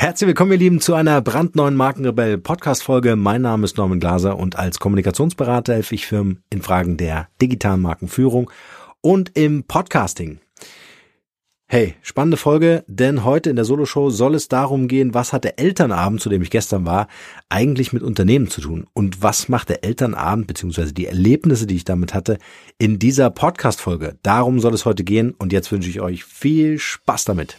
Herzlich willkommen, ihr Lieben, zu einer brandneuen Markenrebell Podcast Folge. Mein Name ist Norman Glaser und als Kommunikationsberater helfe ich Firmen in Fragen der digitalen Markenführung und im Podcasting. Hey, spannende Folge, denn heute in der Soloshow soll es darum gehen, was hat der Elternabend, zu dem ich gestern war, eigentlich mit Unternehmen zu tun und was macht der Elternabend beziehungsweise die Erlebnisse, die ich damit hatte, in dieser Podcast-Folge. Darum soll es heute gehen und jetzt wünsche ich euch viel Spaß damit.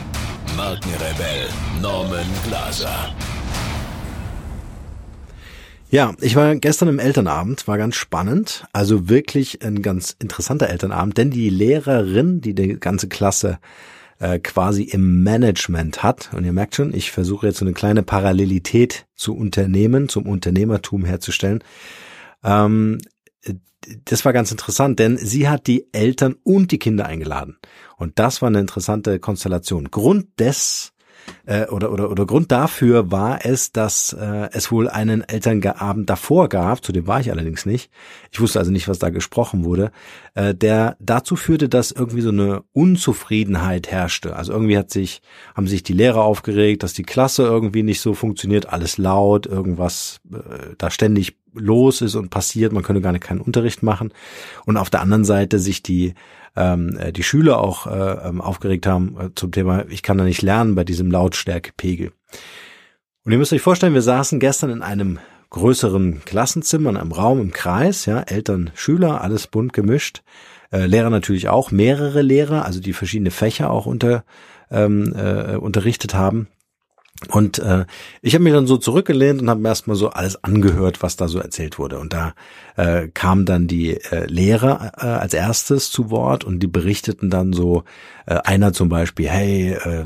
Markenrebell Norman Glaser. Ja, ich war gestern im Elternabend, war ganz spannend, also wirklich ein ganz interessanter Elternabend, denn die Lehrerin, die die ganze Klasse äh, quasi im Management hat, und ihr merkt schon, ich versuche jetzt so eine kleine Parallelität zu Unternehmen, zum Unternehmertum herzustellen, ähm, das war ganz interessant, denn sie hat die Eltern und die Kinder eingeladen. Und das war eine interessante Konstellation. Grund des äh, oder, oder, oder Grund dafür war es, dass äh, es wohl einen Elternabend davor gab, zu dem war ich allerdings nicht. Ich wusste also nicht, was da gesprochen wurde, äh, der dazu führte, dass irgendwie so eine Unzufriedenheit herrschte. Also irgendwie hat sich, haben sich die Lehrer aufgeregt, dass die Klasse irgendwie nicht so funktioniert, alles laut, irgendwas äh, da ständig los ist und passiert, man könne gar nicht keinen Unterricht machen. Und auf der anderen Seite sich die ähm, äh, die Schüler auch äh, ähm, aufgeregt haben äh, zum Thema, ich kann da nicht lernen bei diesem Lautstärkepegel. Und ihr müsst euch vorstellen, wir saßen gestern in einem größeren Klassenzimmer, in einem Raum im Kreis, ja, Eltern, Schüler, alles bunt gemischt, äh, Lehrer natürlich auch, mehrere Lehrer, also die verschiedene Fächer auch unter ähm, äh, unterrichtet haben. Und äh, ich habe mich dann so zurückgelehnt und habe mir erstmal so alles angehört, was da so erzählt wurde. Und da äh, kamen dann die äh, Lehrer äh, als erstes zu Wort und die berichteten dann so, äh, einer zum Beispiel, hey, äh,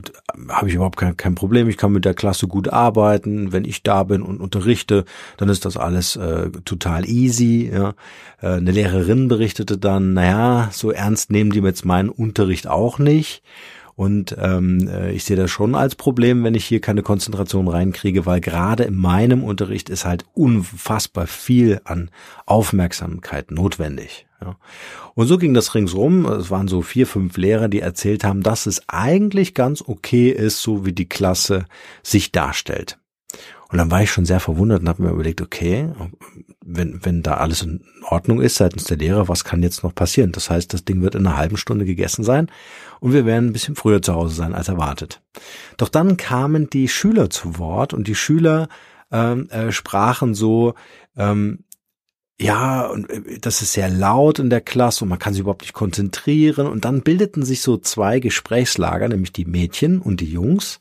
habe ich überhaupt kein, kein Problem, ich kann mit der Klasse gut arbeiten, wenn ich da bin und unterrichte, dann ist das alles äh, total easy. Ja. Äh, eine Lehrerin berichtete dann, naja, so ernst nehmen die jetzt meinen Unterricht auch nicht. Und ähm, äh, ich sehe das schon als Problem, wenn ich hier keine Konzentration reinkriege, weil gerade in meinem Unterricht ist halt unfassbar viel an Aufmerksamkeit notwendig. Ja. Und so ging das ringsrum. Es waren so vier, fünf Lehrer, die erzählt haben, dass es eigentlich ganz okay ist, so wie die Klasse sich darstellt. Und dann war ich schon sehr verwundert und habe mir überlegt, okay, wenn, wenn da alles in Ordnung ist seitens der Lehrer, was kann jetzt noch passieren? Das heißt, das Ding wird in einer halben Stunde gegessen sein und wir werden ein bisschen früher zu Hause sein als erwartet. Doch dann kamen die Schüler zu Wort und die Schüler ähm, äh, sprachen so, ähm, ja, und äh, das ist sehr laut in der Klasse und man kann sich überhaupt nicht konzentrieren. Und dann bildeten sich so zwei Gesprächslager, nämlich die Mädchen und die Jungs.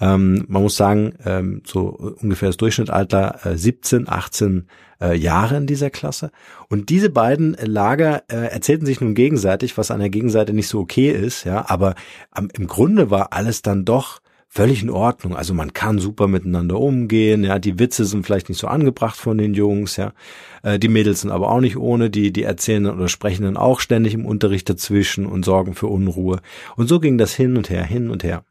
Ähm, man muss sagen, ähm, so ungefähr das Durchschnittsalter äh, 17, 18 äh, Jahre in dieser Klasse. Und diese beiden Lager äh, erzählten sich nun gegenseitig, was an der Gegenseite nicht so okay ist, ja, aber ähm, im Grunde war alles dann doch völlig in Ordnung. Also man kann super miteinander umgehen, ja, die Witze sind vielleicht nicht so angebracht von den Jungs, ja. Äh, die Mädels sind aber auch nicht ohne, die, die erzählen oder sprechen dann auch ständig im Unterricht dazwischen und sorgen für Unruhe. Und so ging das hin und her, hin und her.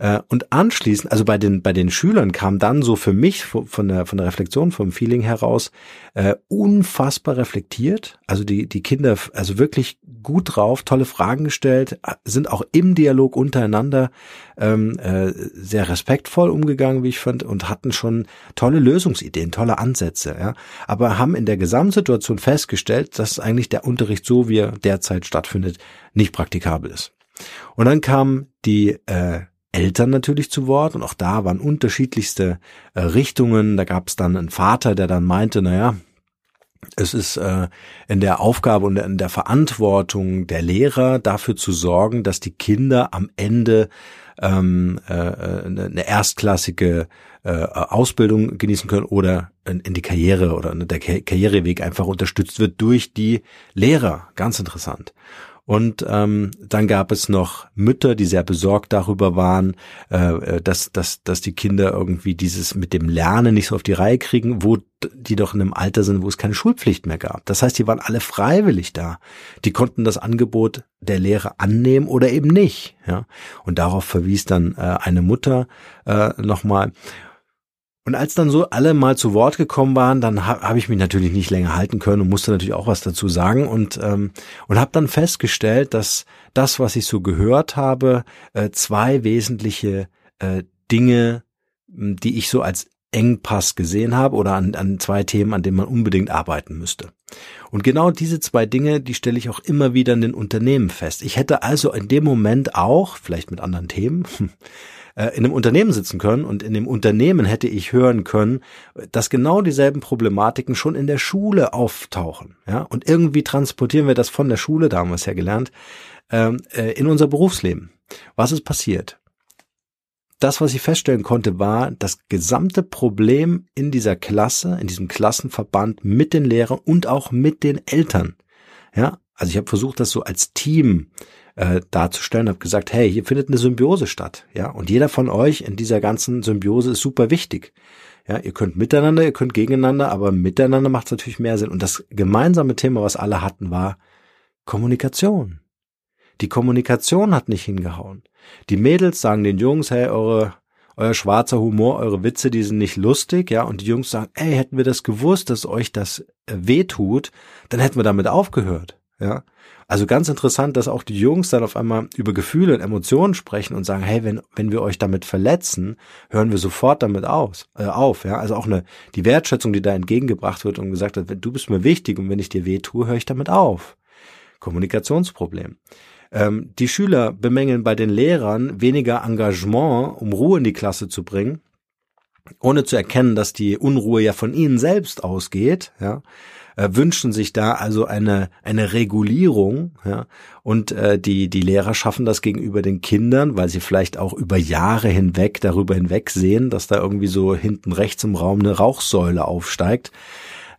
Äh, und anschließend, also bei den, bei den Schülern kam dann so für mich von der, von der Reflexion, vom Feeling heraus, äh, unfassbar reflektiert. Also die, die Kinder, also wirklich gut drauf, tolle Fragen gestellt, sind auch im Dialog untereinander ähm, äh, sehr respektvoll umgegangen, wie ich fand, und hatten schon tolle Lösungsideen, tolle Ansätze, ja. Aber haben in der Gesamtsituation festgestellt, dass eigentlich der Unterricht so, wie er derzeit stattfindet, nicht praktikabel ist. Und dann kam die äh, Eltern natürlich zu Wort und auch da waren unterschiedlichste äh, Richtungen. Da gab es dann einen Vater, der dann meinte, naja, es ist äh, in der Aufgabe und in der Verantwortung der Lehrer dafür zu sorgen, dass die Kinder am Ende ähm, äh, eine erstklassige äh, Ausbildung genießen können oder in, in die Karriere oder der Karriereweg einfach unterstützt wird durch die Lehrer. Ganz interessant. Und ähm, dann gab es noch Mütter, die sehr besorgt darüber waren, äh, dass, dass, dass die Kinder irgendwie dieses mit dem Lernen nicht so auf die Reihe kriegen, wo die doch in einem Alter sind, wo es keine Schulpflicht mehr gab. Das heißt, die waren alle freiwillig da. Die konnten das Angebot der Lehre annehmen oder eben nicht. Ja? Und darauf verwies dann äh, eine Mutter äh, nochmal. Und als dann so alle mal zu Wort gekommen waren, dann habe hab ich mich natürlich nicht länger halten können und musste natürlich auch was dazu sagen und ähm, und habe dann festgestellt, dass das, was ich so gehört habe, äh, zwei wesentliche äh, Dinge, die ich so als Engpass gesehen habe oder an, an zwei Themen, an denen man unbedingt arbeiten müsste. Und genau diese zwei Dinge, die stelle ich auch immer wieder in den Unternehmen fest. Ich hätte also in dem Moment auch, vielleicht mit anderen Themen, äh, in einem Unternehmen sitzen können und in dem Unternehmen hätte ich hören können, dass genau dieselben Problematiken schon in der Schule auftauchen. Ja? Und irgendwie transportieren wir das von der Schule, da haben wir es ja gelernt, ähm, äh, in unser Berufsleben. Was ist passiert? Das, was ich feststellen konnte, war das gesamte Problem in dieser Klasse, in diesem Klassenverband mit den Lehrern und auch mit den Eltern. Ja, also ich habe versucht, das so als Team äh, darzustellen, habe gesagt, hey, hier findet eine Symbiose statt, ja, und jeder von euch in dieser ganzen Symbiose ist super wichtig. Ja, ihr könnt miteinander, ihr könnt gegeneinander, aber miteinander macht es natürlich mehr Sinn. Und das gemeinsame Thema, was alle hatten, war Kommunikation. Die Kommunikation hat nicht hingehauen. Die Mädels sagen den Jungs, hey, eure euer schwarzer Humor, eure Witze, die sind nicht lustig, ja, und die Jungs sagen, ey, hätten wir das gewusst, dass euch das äh, wehtut, dann hätten wir damit aufgehört, ja. Also ganz interessant, dass auch die Jungs dann auf einmal über Gefühle und Emotionen sprechen und sagen, hey, wenn, wenn wir euch damit verletzen, hören wir sofort damit aus, äh, auf. Ja? Also auch eine, die Wertschätzung, die da entgegengebracht wird und gesagt hat, du bist mir wichtig und wenn ich dir weh tue, höre ich damit auf. Kommunikationsproblem. Ähm, die Schüler bemängeln bei den Lehrern weniger Engagement, um Ruhe in die Klasse zu bringen, ohne zu erkennen, dass die Unruhe ja von ihnen selbst ausgeht. Ja? äh, wünschen sich da also eine eine Regulierung, ja, und äh, die die Lehrer schaffen das gegenüber den Kindern, weil sie vielleicht auch über Jahre hinweg darüber hinweg sehen, dass da irgendwie so hinten rechts im Raum eine Rauchsäule aufsteigt.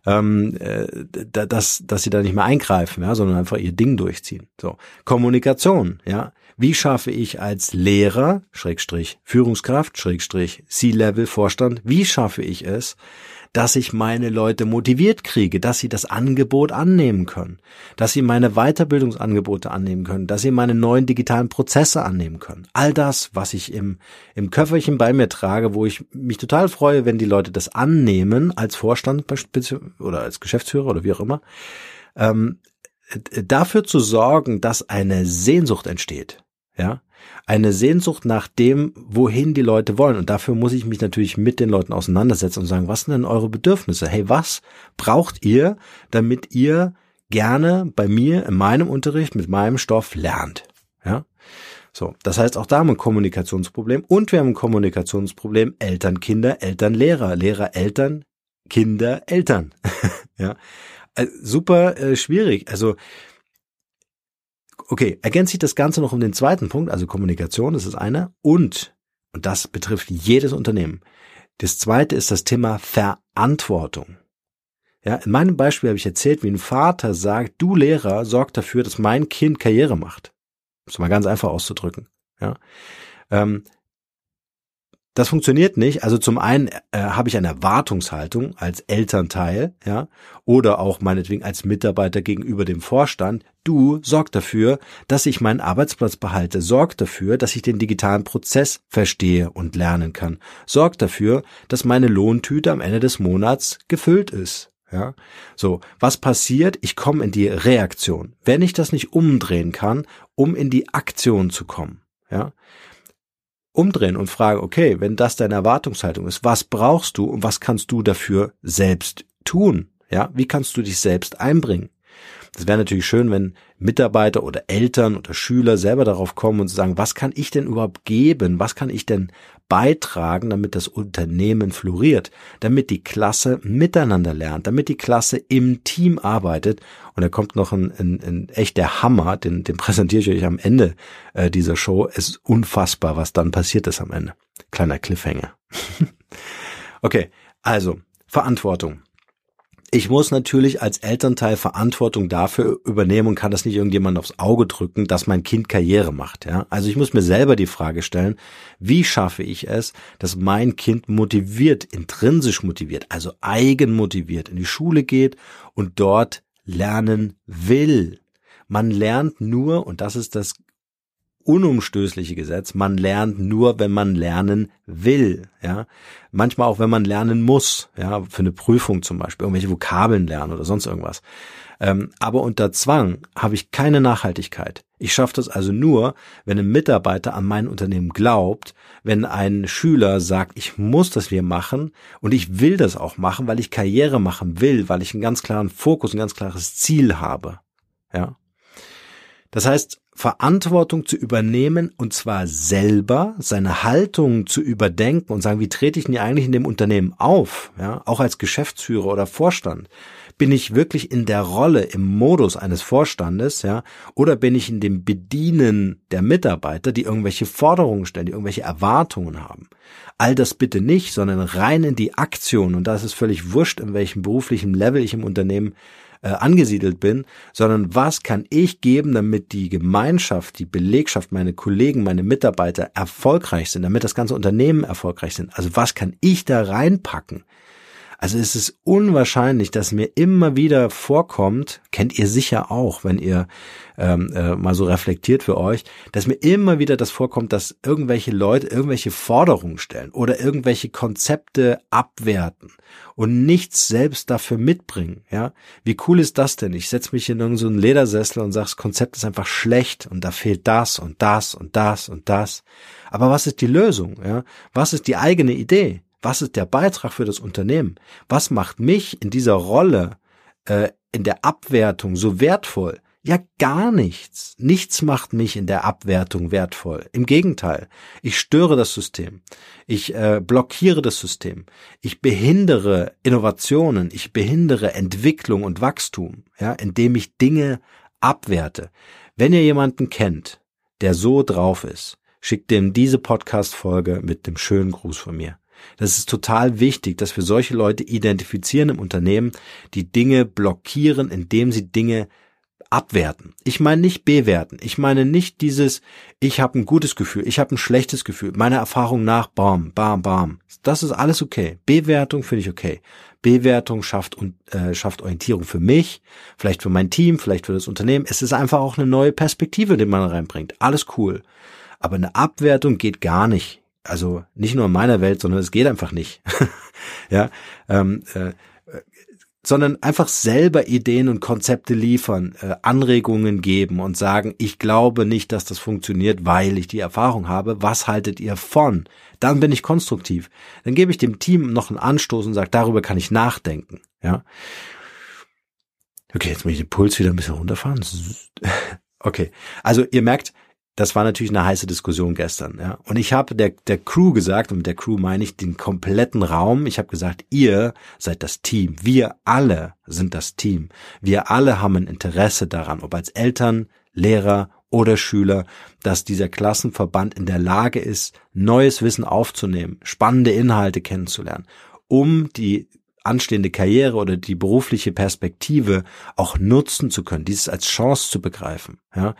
Ähm, äh, dass, dass sie da nicht mehr eingreifen, ja, sondern einfach ihr Ding durchziehen. So Kommunikation, ja, wie schaffe ich als Lehrer, Schrägstrich Führungskraft, Schrägstrich C-Level Vorstand, wie schaffe ich es, dass ich meine Leute motiviert kriege, dass sie das Angebot annehmen können, dass sie meine Weiterbildungsangebote annehmen können, dass sie meine neuen digitalen Prozesse annehmen können. All das, was ich im, im Köfferchen bei mir trage, wo ich mich total freue, wenn die Leute das annehmen als Vorstand oder als Geschäftsführer oder wie auch immer, ähm, dafür zu sorgen, dass eine Sehnsucht entsteht. Ja, eine Sehnsucht nach dem, wohin die Leute wollen. Und dafür muss ich mich natürlich mit den Leuten auseinandersetzen und sagen, was sind denn eure Bedürfnisse? Hey, was braucht ihr, damit ihr gerne bei mir in meinem Unterricht mit meinem Stoff lernt? Ja. So, das heißt, auch da haben wir ein Kommunikationsproblem und wir haben ein Kommunikationsproblem Eltern, Kinder, Eltern, Lehrer, Lehrer, Eltern, Kinder, Eltern. ja, also super äh, schwierig. Also Okay, ergänzt sich das Ganze noch um den zweiten Punkt, also Kommunikation, das ist einer. Und, und das betrifft jedes Unternehmen. Das zweite ist das Thema Verantwortung. Ja, in meinem Beispiel habe ich erzählt, wie ein Vater sagt, du Lehrer, sorg dafür, dass mein Kind Karriere macht. Das ist mal ganz einfach auszudrücken. Ja. Ähm, das funktioniert nicht. Also zum einen äh, habe ich eine Erwartungshaltung als Elternteil, ja, oder auch meinetwegen als Mitarbeiter gegenüber dem Vorstand. Du sorg dafür, dass ich meinen Arbeitsplatz behalte. Sorg dafür, dass ich den digitalen Prozess verstehe und lernen kann. Sorg dafür, dass meine Lohntüte am Ende des Monats gefüllt ist. Ja, so. Was passiert? Ich komme in die Reaktion. Wenn ich das nicht umdrehen kann, um in die Aktion zu kommen. Ja, umdrehen und fragen, okay, wenn das deine Erwartungshaltung ist, was brauchst du und was kannst du dafür selbst tun? Ja, wie kannst du dich selbst einbringen? Das wäre natürlich schön, wenn Mitarbeiter oder Eltern oder Schüler selber darauf kommen und sagen, was kann ich denn überhaupt geben? Was kann ich denn beitragen, damit das Unternehmen floriert, damit die Klasse miteinander lernt, damit die Klasse im Team arbeitet. Und da kommt noch ein, ein, ein echter Hammer, den, den präsentiere ich euch am Ende äh, dieser Show. Es ist unfassbar, was dann passiert ist am Ende. Kleiner Cliffhanger. okay, also Verantwortung. Ich muss natürlich als Elternteil Verantwortung dafür übernehmen und kann das nicht irgendjemand aufs Auge drücken, dass mein Kind Karriere macht. Ja? Also ich muss mir selber die Frage stellen, wie schaffe ich es, dass mein Kind motiviert, intrinsisch motiviert, also eigenmotiviert in die Schule geht und dort lernen will. Man lernt nur, und das ist das unumstößliche Gesetz. Man lernt nur, wenn man lernen will, ja. Manchmal auch, wenn man lernen muss, ja, für eine Prüfung zum Beispiel, irgendwelche Vokabeln lernen oder sonst irgendwas. Ähm, aber unter Zwang habe ich keine Nachhaltigkeit. Ich schaffe das also nur, wenn ein Mitarbeiter an mein Unternehmen glaubt, wenn ein Schüler sagt, ich muss das hier machen und ich will das auch machen, weil ich Karriere machen will, weil ich einen ganz klaren Fokus, ein ganz klares Ziel habe, ja. Das heißt, Verantwortung zu übernehmen und zwar selber seine Haltung zu überdenken und sagen, wie trete ich denn eigentlich in dem Unternehmen auf, ja, auch als Geschäftsführer oder Vorstand? Bin ich wirklich in der Rolle, im Modus eines Vorstandes, ja, oder bin ich in dem Bedienen der Mitarbeiter, die irgendwelche Forderungen stellen, die irgendwelche Erwartungen haben? All das bitte nicht, sondern rein in die Aktion und da ist es völlig wurscht, in welchem beruflichen Level ich im Unternehmen äh, angesiedelt bin, sondern was kann ich geben, damit die Gemeinschaft, die Belegschaft, meine Kollegen, meine Mitarbeiter erfolgreich sind, damit das ganze Unternehmen erfolgreich sind. Also was kann ich da reinpacken? Also es ist unwahrscheinlich, dass mir immer wieder vorkommt, kennt ihr sicher auch, wenn ihr ähm, äh, mal so reflektiert für euch, dass mir immer wieder das vorkommt, dass irgendwelche Leute irgendwelche Forderungen stellen oder irgendwelche Konzepte abwerten und nichts selbst dafür mitbringen. Ja, wie cool ist das denn? Ich setze mich in irgendeinen so Ledersessel und sage, das Konzept ist einfach schlecht und da fehlt das und das und das und das. Aber was ist die Lösung? Ja, was ist die eigene Idee? Was ist der Beitrag für das Unternehmen? Was macht mich in dieser Rolle äh, in der Abwertung so wertvoll? Ja, gar nichts. Nichts macht mich in der Abwertung wertvoll. Im Gegenteil, ich störe das System. Ich äh, blockiere das System. Ich behindere Innovationen. Ich behindere Entwicklung und Wachstum, ja, indem ich Dinge abwerte. Wenn ihr jemanden kennt, der so drauf ist, schickt dem diese Podcast-Folge mit dem schönen Gruß von mir. Das ist total wichtig, dass wir solche Leute identifizieren im Unternehmen, die Dinge blockieren, indem sie Dinge abwerten. Ich meine nicht bewerten. Ich meine nicht dieses, ich habe ein gutes Gefühl, ich habe ein schlechtes Gefühl. Meiner Erfahrung nach, bam, bam, bam. Das ist alles okay. Bewertung finde ich okay. Bewertung schafft äh, schafft Orientierung für mich, vielleicht für mein Team, vielleicht für das Unternehmen. Es ist einfach auch eine neue Perspektive, die man reinbringt. Alles cool. Aber eine Abwertung geht gar nicht also nicht nur in meiner Welt, sondern es geht einfach nicht. ja, ähm, äh, sondern einfach selber Ideen und Konzepte liefern, äh, Anregungen geben und sagen, ich glaube nicht, dass das funktioniert, weil ich die Erfahrung habe. Was haltet ihr von? Dann bin ich konstruktiv. Dann gebe ich dem Team noch einen Anstoß und sage, darüber kann ich nachdenken. Ja. Okay, jetzt muss ich den Puls wieder ein bisschen runterfahren. Okay, also ihr merkt, das war natürlich eine heiße Diskussion gestern. Ja. Und ich habe der, der Crew gesagt, und mit der Crew meine ich den kompletten Raum, ich habe gesagt, ihr seid das Team. Wir alle sind das Team. Wir alle haben ein Interesse daran, ob als Eltern, Lehrer oder Schüler, dass dieser Klassenverband in der Lage ist, neues Wissen aufzunehmen, spannende Inhalte kennenzulernen, um die anstehende Karriere oder die berufliche Perspektive auch nutzen zu können, dieses als Chance zu begreifen. Ja.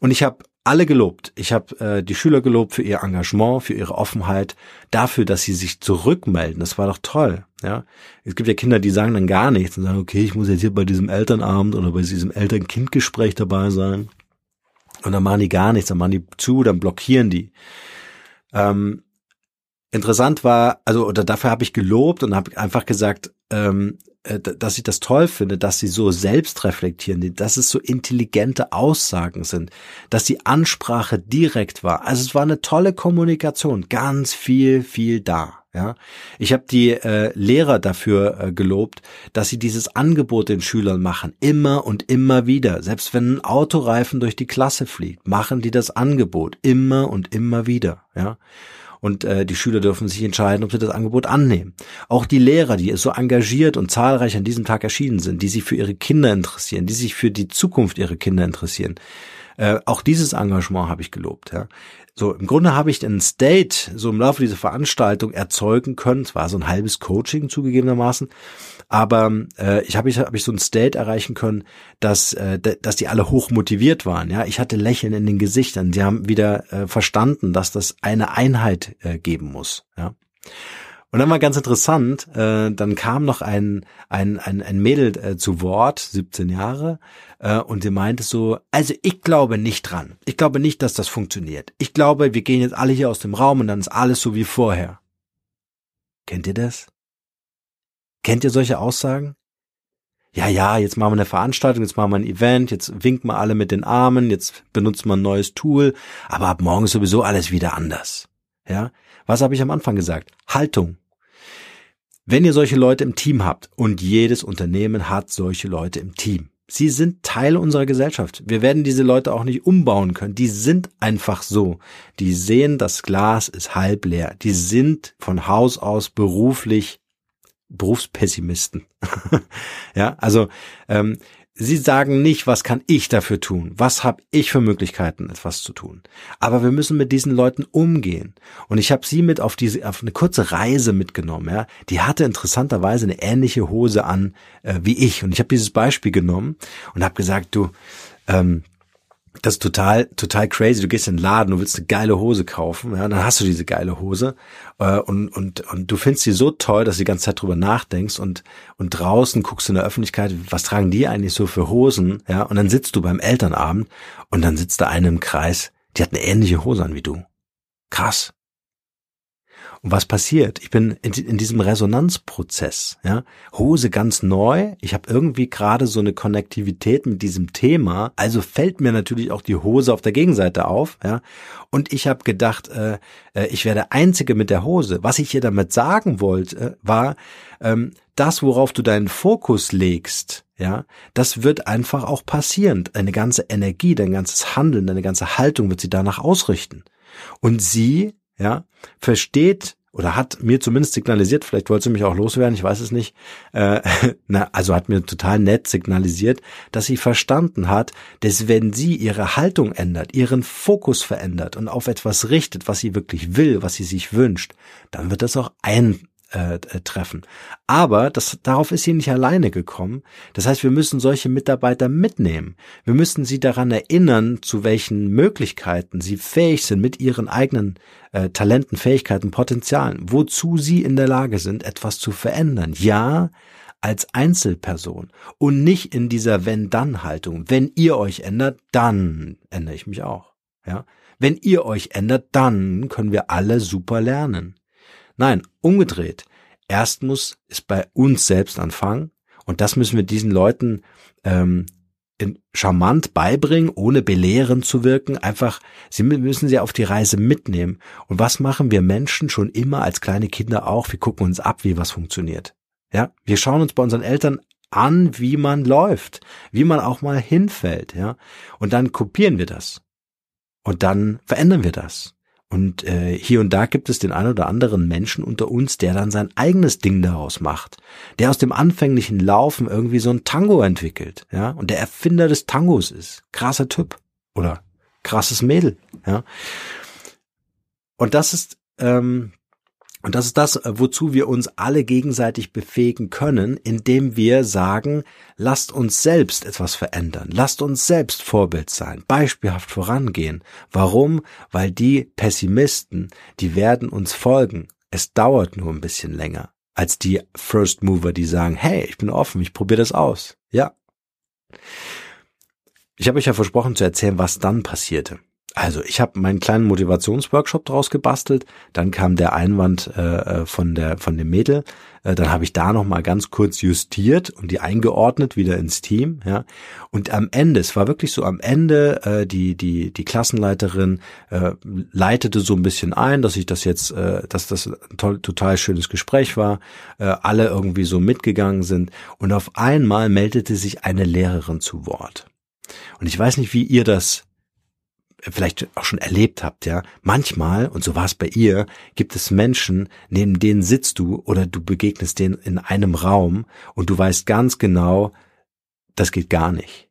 Und ich habe alle gelobt. Ich habe äh, die Schüler gelobt für ihr Engagement, für ihre Offenheit, dafür, dass sie sich zurückmelden. Das war doch toll. Ja, es gibt ja Kinder, die sagen dann gar nichts und sagen, okay, ich muss jetzt hier bei diesem Elternabend oder bei diesem Eltern-Kind-Gespräch dabei sein. Und dann machen die gar nichts, dann machen die zu, dann blockieren die. Ähm, interessant war, also oder dafür habe ich gelobt und habe einfach gesagt, ähm, äh, dass ich das toll finde, dass sie so selbst reflektieren, dass es so intelligente Aussagen sind, dass die Ansprache direkt war. Also es war eine tolle Kommunikation, ganz viel, viel da. Ja, ich habe die äh, Lehrer dafür äh, gelobt, dass sie dieses Angebot den Schülern machen, immer und immer wieder. Selbst wenn ein Autoreifen durch die Klasse fliegt, machen die das Angebot immer und immer wieder. Ja, und äh, die Schüler dürfen sich entscheiden, ob sie das Angebot annehmen. Auch die Lehrer, die so engagiert und zahlreich an diesem Tag erschienen sind, die sich für ihre Kinder interessieren, die sich für die Zukunft ihrer Kinder interessieren, Äh, auch dieses Engagement habe ich gelobt. Ja. So, im Grunde habe ich ein State so im Laufe dieser Veranstaltung erzeugen können. Es war so ein halbes Coaching zugegebenermaßen, aber äh, ich habe ich, hab ich so ein State erreichen können, dass äh, dass die alle hoch motiviert waren. Ja, ich hatte Lächeln in den Gesichtern. Die haben wieder äh, verstanden, dass das eine Einheit äh, geben muss. Ja. Und dann war ganz interessant, äh, dann kam noch ein, ein, ein, ein Mädel äh, zu Wort, 17 Jahre, äh, und sie meinte so, also ich glaube nicht dran. Ich glaube nicht, dass das funktioniert. Ich glaube, wir gehen jetzt alle hier aus dem Raum und dann ist alles so wie vorher. Kennt ihr das? Kennt ihr solche Aussagen? Ja, ja, jetzt machen wir eine Veranstaltung, jetzt machen wir ein Event, jetzt winken wir alle mit den Armen, jetzt benutzen wir ein neues Tool, aber ab morgen ist sowieso alles wieder anders. Ja, was habe ich am Anfang gesagt? Haltung. Wenn ihr solche Leute im Team habt, und jedes Unternehmen hat solche Leute im Team, sie sind Teil unserer Gesellschaft. Wir werden diese Leute auch nicht umbauen können. Die sind einfach so. Die sehen, das Glas ist halb leer. Die sind von Haus aus beruflich Berufspessimisten. ja, also ähm, Sie sagen nicht, was kann ich dafür tun? Was habe ich für Möglichkeiten, etwas zu tun? Aber wir müssen mit diesen Leuten umgehen. Und ich habe sie mit auf diese auf eine kurze Reise mitgenommen. Ja, die hatte interessanterweise eine ähnliche Hose an äh, wie ich. Und ich habe dieses Beispiel genommen und habe gesagt, du, ähm, das ist total, total crazy. Du gehst in den Laden, du willst eine geile Hose kaufen, ja, dann hast du diese geile Hose äh, und, und, und du findest sie so toll, dass du die ganze Zeit drüber nachdenkst und, und draußen guckst du in der Öffentlichkeit, was tragen die eigentlich so für Hosen, ja, und dann sitzt du beim Elternabend und dann sitzt da eine im Kreis, die hat eine ähnliche Hose an wie du. Krass. Was passiert? Ich bin in, in diesem Resonanzprozess, ja, Hose ganz neu. Ich habe irgendwie gerade so eine Konnektivität mit diesem Thema. Also fällt mir natürlich auch die Hose auf der Gegenseite auf, ja. Und ich habe gedacht, äh, äh, ich wäre der Einzige mit der Hose. Was ich hier damit sagen wollte, war, ähm, das, worauf du deinen Fokus legst, ja, das wird einfach auch passieren. Deine ganze Energie, dein ganzes Handeln, deine ganze Haltung wird sie danach ausrichten. Und sie ja, versteht oder hat mir zumindest signalisiert, vielleicht wollte sie mich auch loswerden, ich weiß es nicht, äh, na, also hat mir total nett signalisiert, dass sie verstanden hat, dass wenn sie ihre Haltung ändert, ihren Fokus verändert und auf etwas richtet, was sie wirklich will, was sie sich wünscht, dann wird das auch ein, äh, äh, treffen. Aber das, darauf ist sie nicht alleine gekommen. Das heißt, wir müssen solche Mitarbeiter mitnehmen. Wir müssen sie daran erinnern, zu welchen Möglichkeiten sie fähig sind mit ihren eigenen äh, Talenten, Fähigkeiten, Potenzialen, wozu sie in der Lage sind, etwas zu verändern. Ja, als Einzelperson und nicht in dieser Wenn-Dann-Haltung. Wenn ihr euch ändert, dann ändere ich mich auch. Ja, wenn ihr euch ändert, dann können wir alle super lernen. Nein, umgedreht. Erst muss es bei uns selbst anfangen und das müssen wir diesen Leuten ähm, in, charmant beibringen, ohne belehrend zu wirken. Einfach, sie müssen sie auf die Reise mitnehmen. Und was machen wir Menschen schon immer als kleine Kinder auch? Wir gucken uns ab, wie was funktioniert. Ja, wir schauen uns bei unseren Eltern an, wie man läuft, wie man auch mal hinfällt, ja. Und dann kopieren wir das. Und dann verändern wir das. Und äh, hier und da gibt es den ein oder anderen Menschen unter uns, der dann sein eigenes Ding daraus macht, der aus dem anfänglichen Laufen irgendwie so ein Tango entwickelt, ja, und der Erfinder des Tangos ist. Krasser Typ oder krasses Mädel, ja. Und das ist ähm, und das ist das, äh, wozu wir uns alle gegenseitig befähigen können, indem wir sagen, lasst uns selbst etwas verändern, lasst uns selbst Vorbild sein, beispielhaft vorangehen. Warum? Weil die Pessimisten, die werden uns folgen. Es dauert nur ein bisschen länger als die First Mover, die sagen, hey, ich bin offen, ich probiere das aus. Ja. Ich habe euch ja versprochen zu erzählen, was dann passierte. Also ich habe meinen kleinen Motivationsworkshop draus gebastelt, dann kam der Einwand äh, äh, von der von dem Mädel, äh, dann habe ich da noch mal ganz kurz justiert und die eingeordnet wieder ins Team, ja. Und am Ende, es war wirklich so am Ende, äh, die die die Klassenleiterin äh, leitete so ein bisschen ein, dass ich das jetzt, äh, dass das ein toll, total schönes Gespräch war, äh, alle irgendwie so mitgegangen sind und auf einmal meldete sich eine Lehrerin zu Wort. Und ich weiß nicht, wie ihr das vielleicht auch schon erlebt habt, ja. Manchmal, und so war es bei ihr, gibt es Menschen, neben denen sitzt du oder du begegnest denen in einem Raum und du weißt ganz genau, das geht gar nicht.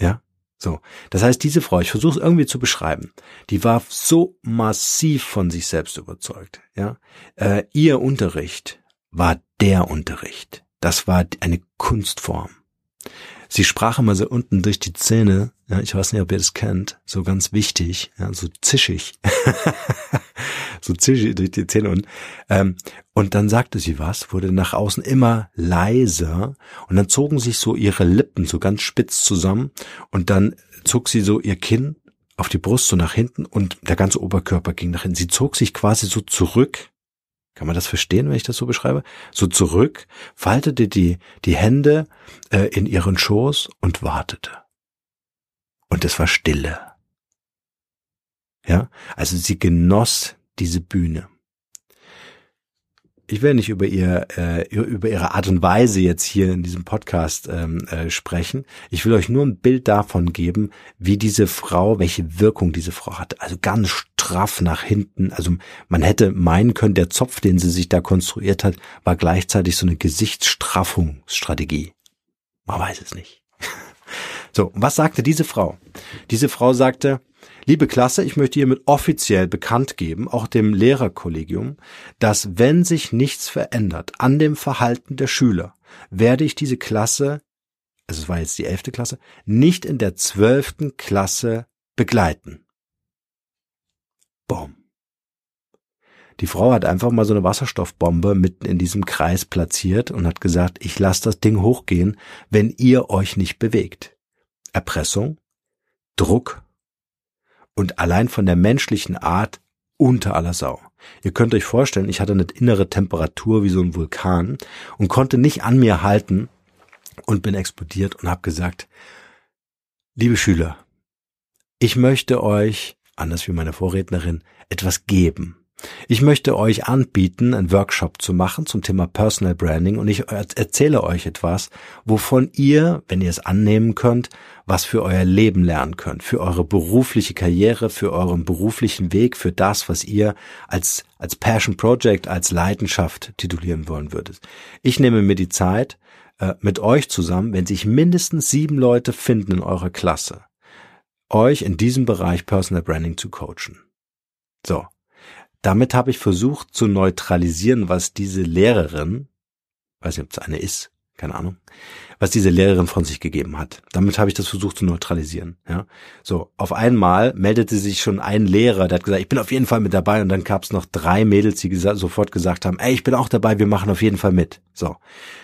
Ja. So, das heißt, diese Frau, ich versuche es irgendwie zu beschreiben, die war so massiv von sich selbst überzeugt. Ja, äh, ihr Unterricht war der Unterricht. Das war eine Kunstform. Sie sprach immer so unten durch die Zähne, ja, ich weiß nicht, ob ihr das kennt, so ganz wichtig, ja, so zischig, so zischig durch die Zähne. Unten. Ähm, und dann sagte sie was, wurde nach außen immer leiser. Und dann zogen sich so ihre Lippen so ganz spitz zusammen. Und dann zog sie so ihr Kinn auf die Brust so nach hinten und der ganze Oberkörper ging nach hinten. Sie zog sich quasi so zurück kann man das verstehen, wenn ich das so beschreibe? So zurück, faltete die, die Hände äh, in ihren Schoß und wartete. Und es war Stille. Ja, also sie genoss diese Bühne ich will nicht über ihr äh, über ihre Art und Weise jetzt hier in diesem Podcast ähm, äh, sprechen. Ich will euch nur ein Bild davon geben, wie diese Frau, welche Wirkung diese Frau hat. Also ganz straff nach hinten. Also man hätte meinen können, der Zopf, den sie sich da konstruiert hat, war gleichzeitig so eine Gesichtsstraffungsstrategie. Man weiß es nicht. So, was sagte diese Frau? Diese Frau sagte, Liebe Klasse, ich möchte hiermit offiziell bekannt geben, auch dem Lehrerkollegium, dass wenn sich nichts verändert an dem Verhalten der Schüler, werde ich diese Klasse, also es war jetzt die elfte Klasse, nicht in der zwölften Klasse begleiten. Boom. Die Frau hat einfach mal so eine Wasserstoffbombe mitten in diesem Kreis platziert und hat gesagt, ich lasse das Ding hochgehen, wenn ihr euch nicht bewegt. Erpressung, Druck, und allein von der menschlichen Art unter aller Sau. Ihr könnt euch vorstellen, ich hatte eine innere Temperatur wie so ein Vulkan und konnte nicht an mir halten und bin explodiert und habe gesagt, liebe Schüler, ich möchte euch, anders wie meine Vorrednerin, etwas geben. Ich möchte euch anbieten, einen Workshop zu machen zum Thema Personal Branding und ich erzähle euch etwas, wovon ihr, wenn ihr es annehmen könnt, was für euer Leben lernen könnt, für eure berufliche Karriere, für euren beruflichen Weg, für das, was ihr als, als Passion Project, als Leidenschaft titulieren wollen würdet. Ich nehme mir die Zeit, äh, mit euch zusammen, wenn sich mindestens sieben Leute finden in eurer Klasse, euch in diesem Bereich Personal Branding zu coachen. So, damit habe ich versucht zu neutralisieren, was diese Lehrerin, weiß nicht, ob es eine ist, keine Ahnung, was diese Lehrerin von sich gegeben hat. Damit habe ich das versucht zu neutralisieren. Ja, so auf einmal meldete sich schon ein Lehrer, der hat gesagt, ich bin auf jeden Fall mit dabei, und dann gab es noch drei Mädels, die gesa sofort gesagt haben, ey, ich bin auch dabei, wir machen auf jeden Fall mit. So,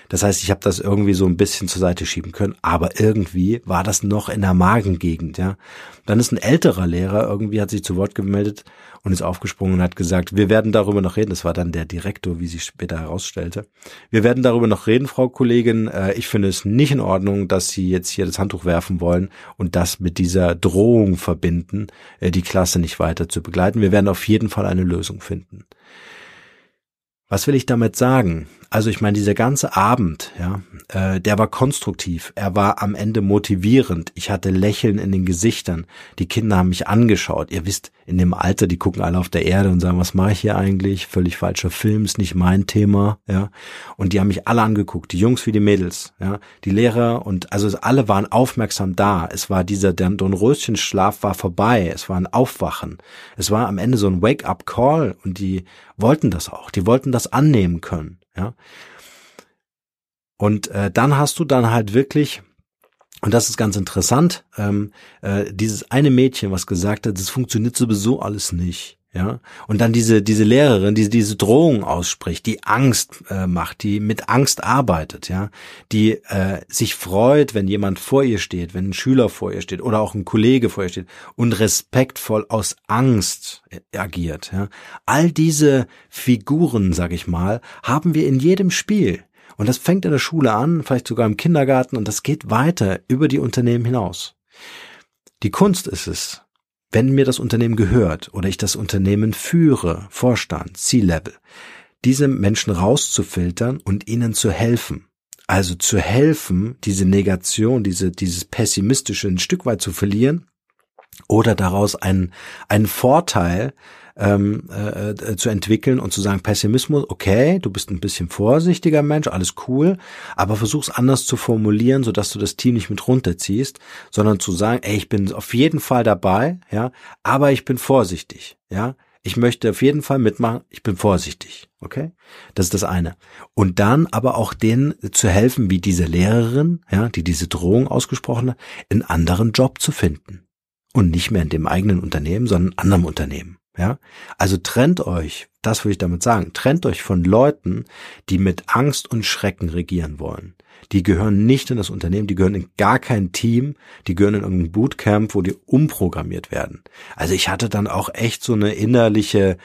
das heißt, ich habe das irgendwie so ein bisschen zur Seite schieben können, aber irgendwie war das noch in der Magengegend. Ja, dann ist ein älterer Lehrer irgendwie hat sich zu Wort gemeldet und ist aufgesprungen und hat gesagt, wir werden darüber noch reden. Das war dann der Direktor, wie sich später herausstellte. Wir werden darüber noch reden, Frau Kollegin. Äh, ich finde es nicht in Ordnung, dass Sie jetzt hier das Handtuch werfen wollen und das mit dieser Drohung verbinden, äh, die Klasse nicht weiter zu begleiten. Wir werden auf jeden Fall eine Lösung finden. Was will ich damit sagen? Also ich meine, dieser ganze Abend, ja, äh, der war konstruktiv. Er war am Ende motivierend. Ich hatte Lächeln in den Gesichtern. Die Kinder haben mich angeschaut. Ihr wisst, in dem Alter, die gucken alle auf der Erde und sagen, was mache ich hier eigentlich? Völlig falscher Film, ist nicht mein Thema, ja. Und die haben mich alle angeguckt, die Jungs wie die Mädels, ja. Die Lehrer und also alle waren aufmerksam da. Es war dieser Dornröschenschlaf war vorbei. Es war ein Aufwachen. Es war am Ende so ein Wake-up-Call und die wollten das auch. Die wollten das annehmen können. Ja. Und äh, dann hast du dann halt wirklich, und das ist ganz interessant, ähm, äh, dieses eine Mädchen, was gesagt hat, das funktioniert sowieso alles nicht ja? Und dann diese diese Lehrerin die diese Drohung ausspricht die Angst äh, macht die mit Angst arbeitet ja? Die äh, sich freut wenn jemand vor ihr steht wenn ein Schüler vor ihr steht oder auch ein Kollege vor ihr steht und respektvoll aus Angst agiert ja? All diese Figuren sag ich mal haben wir in jedem Spiel. Und das fängt in der Schule an vielleicht sogar im Kindergarten und das geht weiter über die Unternehmen hinaus. Die Kunst ist es wenn mir das Unternehmen gehört oder ich das Unternehmen führe, Vorstand, C-Level, diese Menschen rauszufiltern und ihnen zu helfen. Also zu helfen, diese Negation, diese, dieses Pessimistische ein Stück weit zu verlieren oder daraus einen, einen Vorteil ähm, äh, äh, zu entwickeln und zu sagen, Pessimismus, okay, du bist ein bisschen vorsichtiger Mensch, alles cool, aber versuch's anders zu formulieren, sodass du das Team nicht mit runterziehst, sondern zu sagen, ey, ich bin auf jeden Fall dabei, ja, aber ich bin vorsichtig, ja. Ich möchte auf jeden Fall mitmachen, ich bin vorsichtig, okay? Das ist das eine. Und dann aber auch denen zu helfen, wie diese Lehrerin, ja, die diese Drohung ausgesprochen hat, einen anderen Job zu finden. Und nicht mehr in dem eigenen Unternehmen, sondern in anderem Unternehmen. Ja, also trennt euch, das würde ich damit sagen, trennt euch von Leuten, die mit Angst und Schrecken regieren wollen. Die gehören nicht in das Unternehmen, die gehören in gar kein Team, die gehören in irgendein Bootcamp, wo die umprogrammiert werden. Also ich hatte dann auch echt so eine innerliche,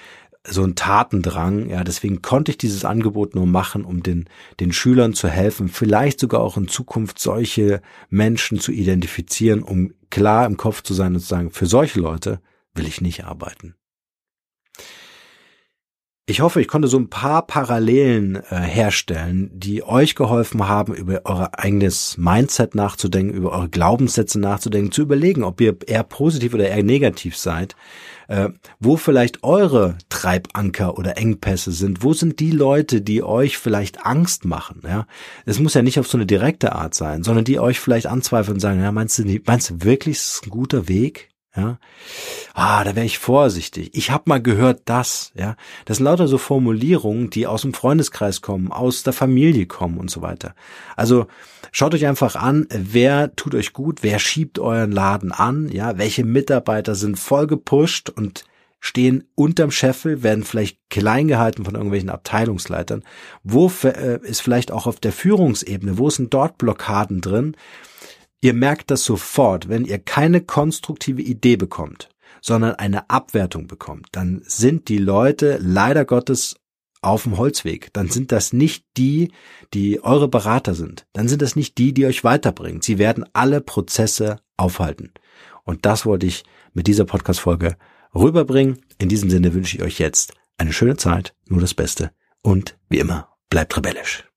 so ein Tatendrang, ja, deswegen konnte ich dieses Angebot nur machen, um den, den Schülern zu helfen, vielleicht sogar auch in Zukunft solche Menschen zu identifizieren, um klar im Kopf zu sein und zu sagen, für solche Leute will ich nicht arbeiten. Ich hoffe, ich konnte so ein paar Parallelen äh, herstellen, die euch geholfen haben, über euer eigenes Mindset nachzudenken, über eure Glaubenssätze nachzudenken, zu überlegen, ob ihr eher positiv oder eher negativ seid, äh, wo vielleicht eure Treibanker oder Engpässe sind, wo sind die Leute, die euch vielleicht Angst machen, ja. Es muss ja nicht auf so eine direkte Art sein, sondern die euch vielleicht anzweifeln und sagen, ja, meinst du, meinst du wirklich, ist es ein guter Weg? Ja, ah, da wäre ich vorsichtig. Ich habe mal gehört, das, ja, das sind lauter so Formulierungen, die aus dem Freundeskreis kommen, aus der Familie kommen und so weiter. Also schaut euch einfach an, wer tut euch gut, wer schiebt euren Laden an, ja, welche Mitarbeiter sind voll gepusht und stehen unterm Scheffel, werden vielleicht klein gehalten von irgendwelchen Abteilungsleitern. Wo äh, ist vielleicht auch auf der Führungsebene, wo sind dort Blockaden drin? Ihr merkt das sofort, wenn ihr keine konstruktive Idee bekommt, sondern eine Abwertung bekommt, dann sind die Leute leider Gottes auf dem Holzweg. Dann sind das nicht die, die eure Berater sind. Dann sind das nicht die, die euch weiterbringen. Sie werden alle Prozesse aufhalten. Und das wollte ich mit dieser Podcast-Folge rüberbringen. In diesem Sinne wünsche ich euch jetzt eine schöne Zeit, nur das Beste und wie immer, bleibt rebellisch.